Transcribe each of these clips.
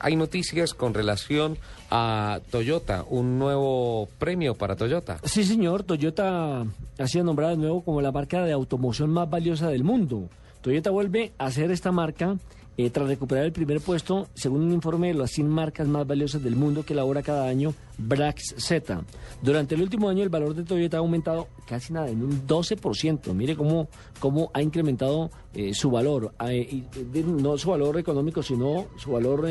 Hay noticias con relación a Toyota, un nuevo premio para Toyota. Sí, señor. Toyota ha sido nombrada de nuevo como la marca de automoción más valiosa del mundo. Toyota vuelve a ser esta marca eh, tras recuperar el primer puesto, según un informe de las 100 marcas más valiosas del mundo que elabora cada año Brax Z. Durante el último año el valor de Toyota ha aumentado casi nada, en un 12%. Mire cómo, cómo ha incrementado eh, su valor, eh, no su valor económico, sino su valor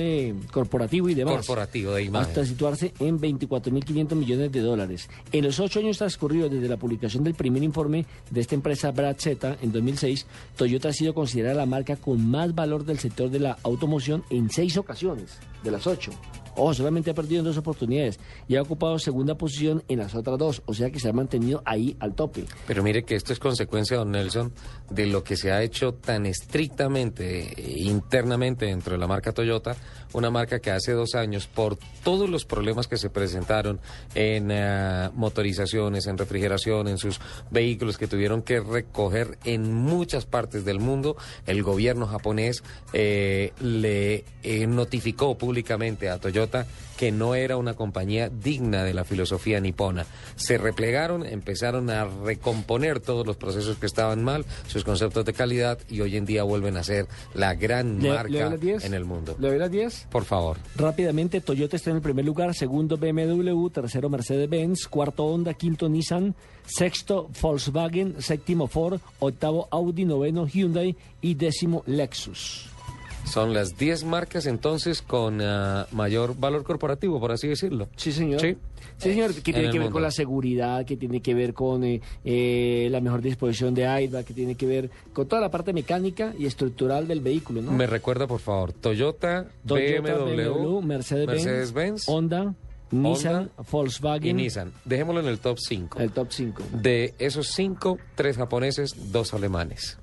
corporativo y demás. Corporativo de imagen. Hasta situarse en 24.500 millones de dólares. En los ocho años transcurridos desde la publicación del primer informe de esta empresa Brax Z en 2006, Toyota ha sido considerada la marca con más valor del sector de la automoción en seis ocasiones, de las ocho. Ojo, solamente ha perdido en dos oportunidades y ha ocupado segunda posición en las otras dos, o sea que se ha mantenido ahí al tope. Pero mire que esto es consecuencia, don Nelson, de lo que se ha hecho tan estrictamente eh, internamente dentro de la marca Toyota, una marca que hace dos años, por todos los problemas que se presentaron en eh, motorizaciones, en refrigeración, en sus vehículos que tuvieron que recoger en muchas partes del mundo, el gobierno japonés eh, le notificó públicamente a Toyota que no era una compañía digna de la filosofía nipona. Se replegaron, empezaron a recomponer todos los procesos que estaban mal, sus conceptos de calidad y hoy en día vuelven a ser la gran marca en el mundo. ¿Le doy las 10? Por favor. Rápidamente, Toyota está en el primer lugar, segundo BMW, tercero Mercedes-Benz, cuarto Honda, quinto Nissan, sexto Volkswagen, séptimo Ford, octavo Audi, noveno Hyundai y décimo Lexus. Son las 10 marcas entonces con ah, mayor valor corporativo, por así decirlo. Sí, señor. Sí, señor, que tiene que ver con la seguridad, que tiene que ver con eh, eh, la mejor disposición de airbag, que tiene que ver con toda la parte mecánica y estructural del vehículo, ¿no? Me recuerda, por favor, Toyota, BMW, Mercedes-Benz, Honda, Nissan, Volkswagen y Nissan. Dejémoslo en el top 5. El top 5. De esos 5, tres japoneses, dos alemanes.